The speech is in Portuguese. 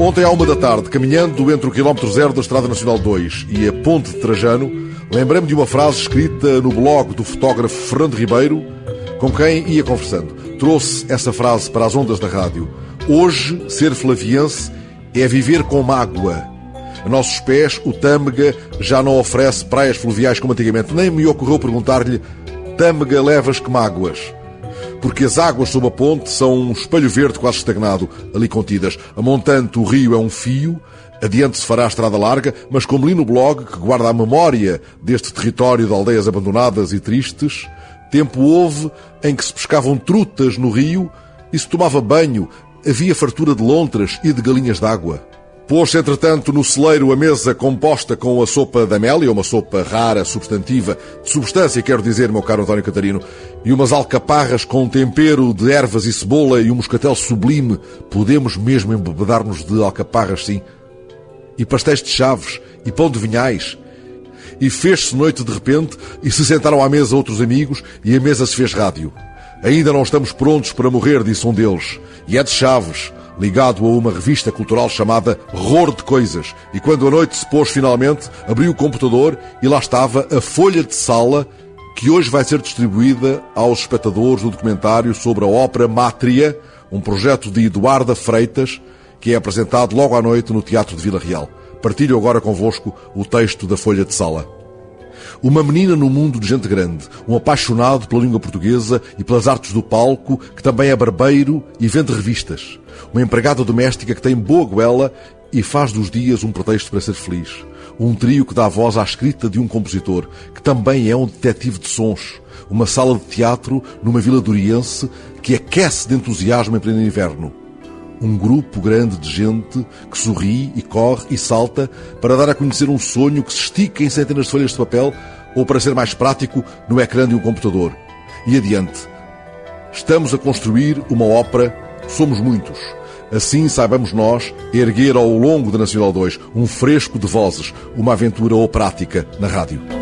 Ontem, à uma da tarde, caminhando entre o quilómetro zero da Estrada Nacional 2 e a Ponte de Trajano, lembrei-me de uma frase escrita no blog do fotógrafo Fernando Ribeiro, com quem ia conversando. Trouxe essa frase para as ondas da rádio. Hoje, ser flaviense é viver com mágoa. A nossos pés, o Tâmega já não oferece praias fluviais como antigamente. Nem me ocorreu perguntar-lhe: Tâmega, levas que mágoas? Porque as águas sob a ponte são um espelho verde quase estagnado, ali contidas. A montante, o rio é um fio, adiante se fará a estrada larga, mas como li no blog, que guarda a memória deste território de aldeias abandonadas e tristes, tempo houve em que se pescavam trutas no rio e se tomava banho, havia fartura de lontras e de galinhas d'água. Pôs-se, entretanto, no celeiro a mesa composta com a sopa da Amélia, uma sopa rara, substantiva, de substância, quero dizer, meu caro António Catarino, e umas alcaparras com tempero de ervas e cebola e um moscatel sublime. Podemos mesmo embebedar-nos de alcaparras, sim. E pastéis de chaves, e pão de vinhais. E fez-se noite de repente, e se sentaram à mesa outros amigos, e a mesa se fez rádio. Ainda não estamos prontos para morrer, disse um deles. E é de chaves ligado a uma revista cultural chamada Ror de Coisas. E quando a noite se pôs finalmente, abri o computador e lá estava a folha de sala que hoje vai ser distribuída aos espectadores do documentário sobre a ópera Mátria, um projeto de Eduarda Freitas, que é apresentado logo à noite no Teatro de Vila Real. Partilho agora convosco o texto da folha de sala. Uma menina no mundo de gente grande, um apaixonado pela língua portuguesa e pelas artes do palco, que também é barbeiro e vende revistas. Uma empregada doméstica que tem boa goela e faz dos dias um pretexto para ser feliz. Um trio que dá voz à escrita de um compositor, que também é um detetive de sons. Uma sala de teatro numa vila doriense que aquece de entusiasmo em pleno inverno. Um grupo grande de gente que sorri e corre e salta para dar a conhecer um sonho que se estica em centenas de folhas de papel ou, para ser mais prático, no ecrã de um computador. E adiante. Estamos a construir uma ópera, somos muitos. Assim saibamos nós erguer ao longo da Nacional 2 um fresco de vozes, uma aventura operática na rádio.